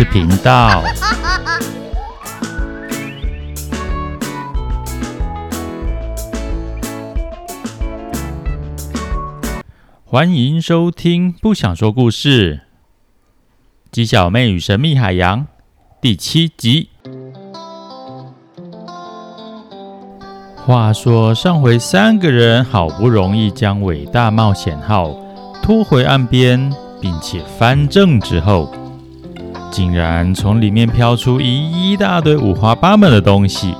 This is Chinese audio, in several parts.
事频道。欢迎收听《不想说故事》《鸡小妹与神秘海洋》第七集。话说上回三个人好不容易将伟大冒险号拖回岸边，并且翻正之后，竟然从里面飘出一大堆五花八门的东西。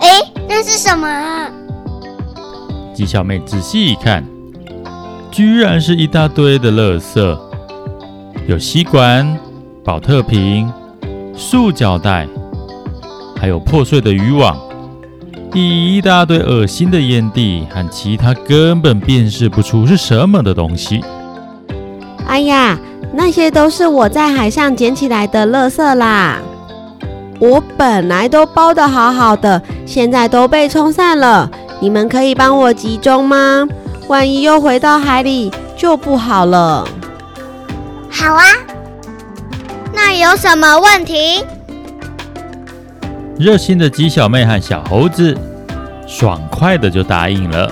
哎，那是什么啊？鸡小妹仔细一看，居然是一大堆的垃圾，有吸管、保特瓶、塑胶袋，还有破碎的渔网。一大堆恶心的烟蒂和其他根本辨识不出是什么的东西。哎呀，那些都是我在海上捡起来的垃圾啦！我本来都包的好好的，现在都被冲散了。你们可以帮我集中吗？万一又回到海里就不好了。好啊，那有什么问题？热心的鸡小妹和小猴子爽快的就答应了。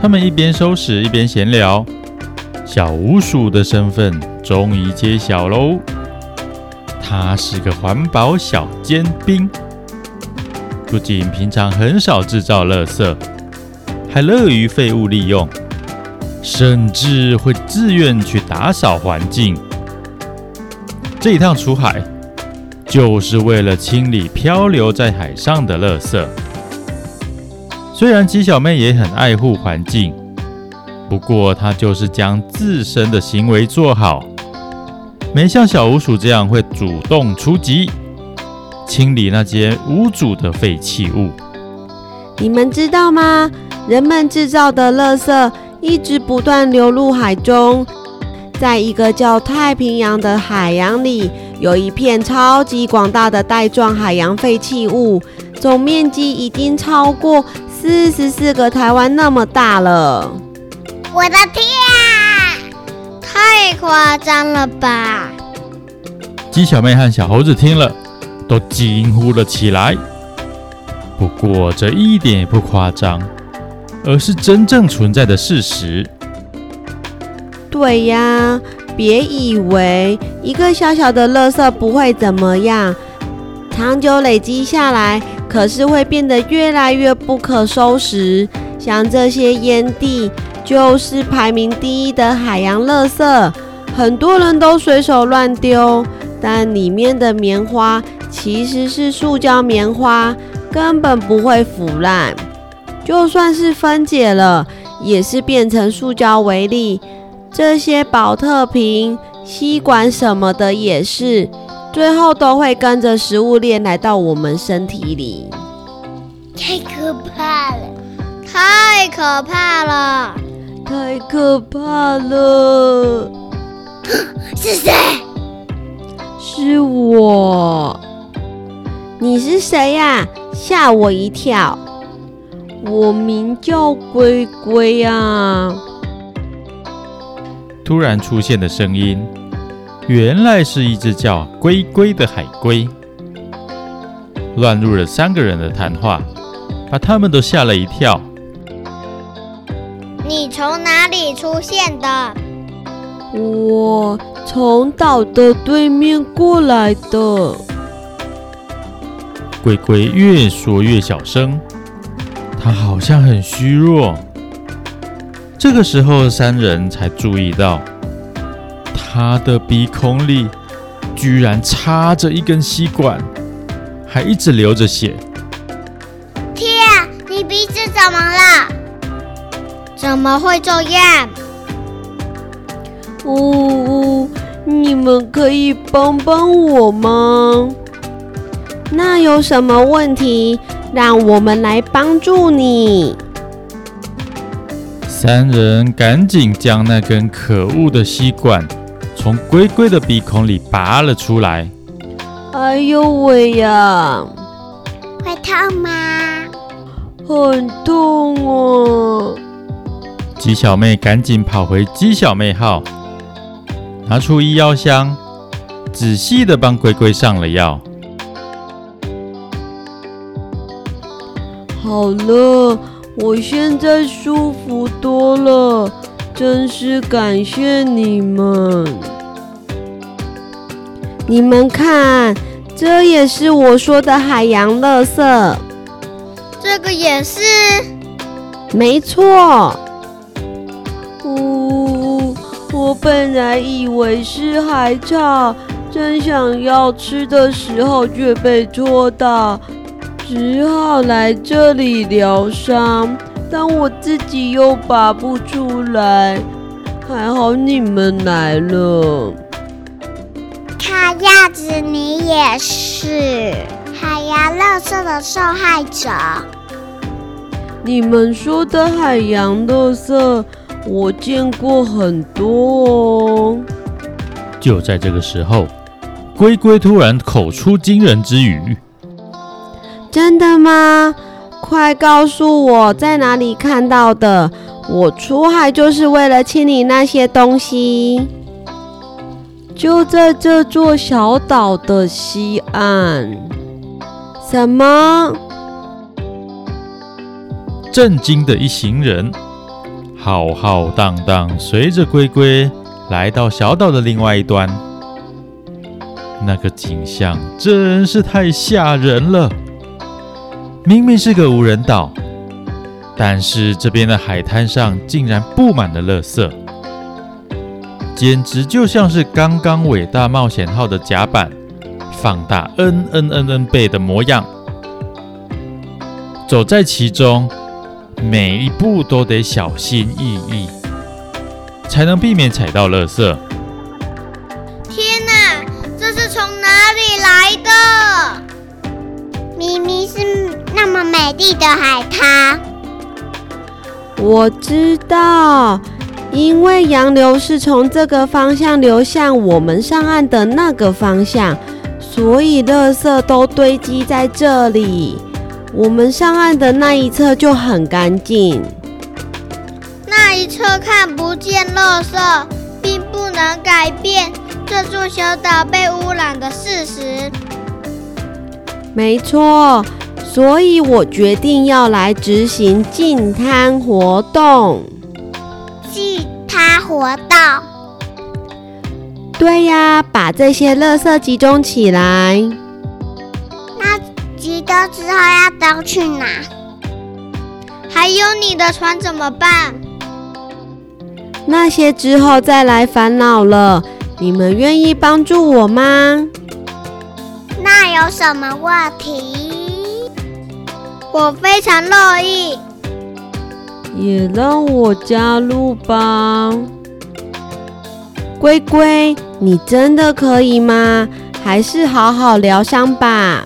他们一边收拾一边闲聊，小鼯鼠的身份终于揭晓喽。他是个环保小尖兵，不仅平常很少制造垃圾，还乐于废物利用，甚至会自愿去打扫环境。这一趟出海，就是为了清理漂流在海上的垃圾。虽然鸡小妹也很爱护环境，不过他就是将自身的行为做好，没像小鼯鼠这样会主动出击，清理那些无主的废弃物。你们知道吗？人们制造的垃圾一直不断流入海中，在一个叫太平洋的海洋里。有一片超级广大的带状海洋废弃物，总面积已经超过四十四个台湾那么大了。我的天啊，太夸张了吧！鸡小妹和小猴子听了，都惊呼了起来。不过这一点也不夸张，而是真正存在的事实。对呀。别以为一个小小的垃圾不会怎么样，长久累积下来，可是会变得越来越不可收拾。像这些烟蒂，就是排名第一的海洋垃圾，很多人都随手乱丢，但里面的棉花其实是塑胶棉花，根本不会腐烂。就算是分解了，也是变成塑胶为例。这些宝特瓶、吸管什么的也是，最后都会跟着食物链来到我们身体里。太可怕了！太可怕了！太可怕了！是谁？是我。你是谁呀？吓我一跳！我名叫龟龟啊。突然出现的声音，原来是一只叫龟龟的海龟，乱入了三个人的谈话，把他们都吓了一跳。你从哪里出现的？我从岛的对面过来的。鬼鬼越说越小声，他好像很虚弱。这个时候，三人才注意到，他的鼻孔里居然插着一根吸管，还一直流着血。天啊，你鼻子怎么了？怎么会这样？呜呜，你们可以帮帮我吗？那有什么问题？让我们来帮助你。三人赶紧将那根可恶的吸管从龟龟的鼻孔里拔了出来。哎呦喂呀！会痛吗？很痛哦！鸡小妹赶紧跑回鸡小妹号，拿出医药箱，仔细的帮龟龟上了药。好了，我现在舒服多了，真是感谢你们。你们看，这也是我说的海洋垃圾。这个也是。没错。我本来以为是海草，正想要吃的时候却被戳到。只好来这里疗伤，但我自己又拔不出来。还好你们来了。看样子你也是海洋垃圾的受害者。你们说的海洋垃圾，我见过很多哦。就在这个时候，龟龟突然口出惊人之语。真的吗？快告诉我在哪里看到的！我出海就是为了清理那些东西。就在这座小岛的西岸。什么？震惊的一行人，浩浩荡荡，随着龟龟来到小岛的另外一端。那个景象真是太吓人了。明明是个无人岛，但是这边的海滩上竟然布满了垃圾，简直就像是刚刚伟大冒险号的甲板放大 N N N N 倍的模样。走在其中，每一步都得小心翼翼，才能避免踩到垃圾。天哪，这是从哪里来的？明明是。那么美丽的海滩，我知道，因为洋流是从这个方向流向我们上岸的那个方向，所以垃圾都堆积在这里。我们上岸的那一侧就很干净，那一侧看不见垃圾，并不能改变这座小岛被污染的事实。没错。所以我决定要来执行净滩活动。净滩活动？对呀，把这些垃圾集中起来。那集中之后要都去哪？还有你的船怎么办？那些之后再来烦恼了。你们愿意帮助我吗？那有什么问题？我非常乐意，也让我加入吧。龟龟，你真的可以吗？还是好好疗伤吧。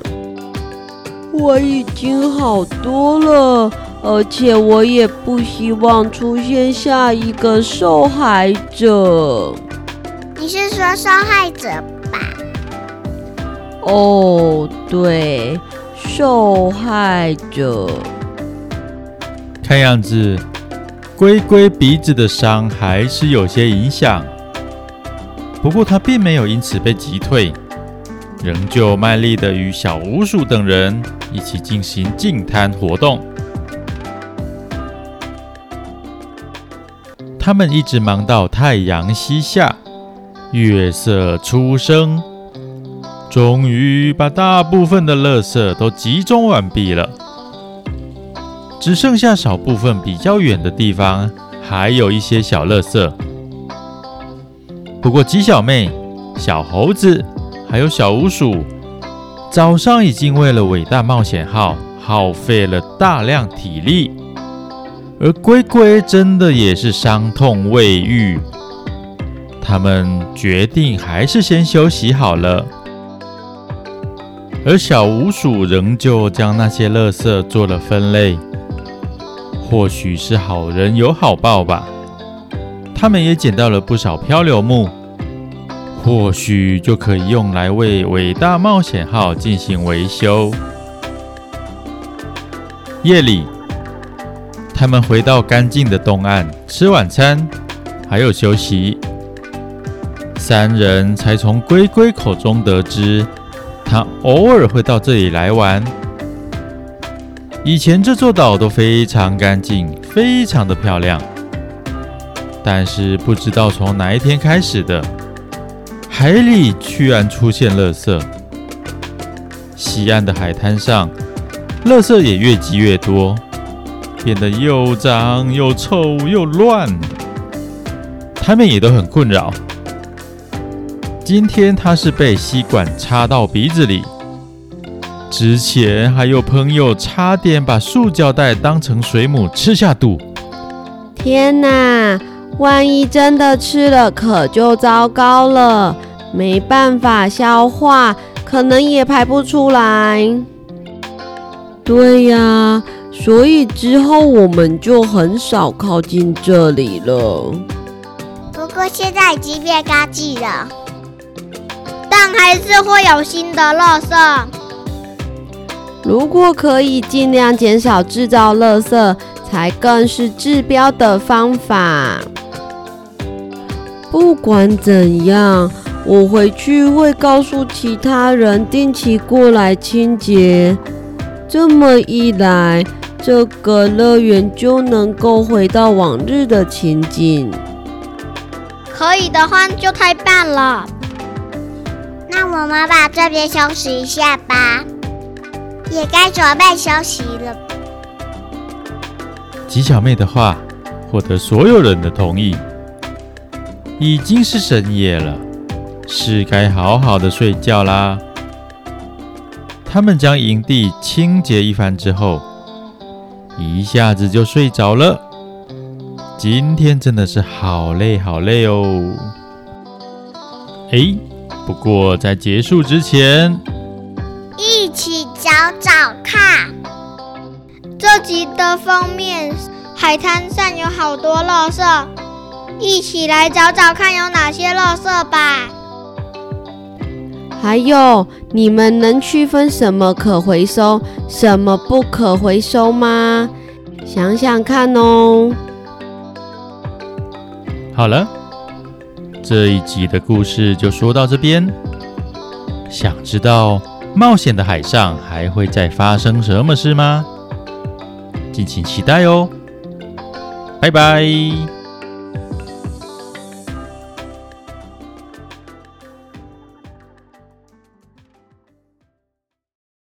我已经好多了，而且我也不希望出现下一个受害者。你是说受害者吧？哦，对。受害者，看样子，龟龟鼻子的伤还是有些影响。不过，他并没有因此被击退，仍旧卖力的与小鼯鼠等人一起进行净滩活动。他们一直忙到太阳西下，月色初升。终于把大部分的垃圾都集中完毕了，只剩下少部分比较远的地方还有一些小垃圾。不过鸡小妹、小猴子还有小乌鼠，早上已经为了伟大冒险号耗费了大量体力，而龟龟真的也是伤痛未愈，他们决定还是先休息好了。而小鼯鼠仍旧将那些垃圾做了分类，或许是好人有好报吧。他们也捡到了不少漂流木，或许就可以用来为伟大冒险号进行维修。夜里，他们回到干净的东岸吃晚餐，还有休息。三人才从龟龟口中得知，他偶尔会到这里来玩。以前这座岛都非常干净，非常的漂亮。但是不知道从哪一天开始的，海里居然出现垃圾。西岸的海滩上，垃圾也越积越多，变得又脏又臭又乱。他们也都很困扰。今天他是被吸管插到鼻子里，之前还有朋友差点把塑胶袋当成水母吃下肚。天哪！万一真的吃了，可就糟糕了，没办法消化，可能也排不出来。对呀，所以之后我们就很少靠近这里了。不过现在已经变干净了。但还是会有新的垃圾。如果可以尽量减少制造垃圾，才更是治标的方法。不管怎样，我回去会告诉其他人定期过来清洁。这么一来，这个乐园就能够回到往日的情景。可以的话，就太棒了。那我们把这边收拾一下吧，也该准备休息了。吉小妹的话获得所有人的同意，已经是深夜了，是该好好的睡觉啦。他们将营地清洁一番之后，一下子就睡着了。今天真的是好累好累哦。哎。不过，在结束之前，一起找找看。这集的封面，海滩上有好多垃圾，一起来找找看有哪些垃圾吧。还有，你们能区分什么可回收，什么不可回收吗？想想看哦。好了。这一集的故事就说到这边。想知道冒险的海上还会再发生什么事吗？敬请期待哦！拜拜。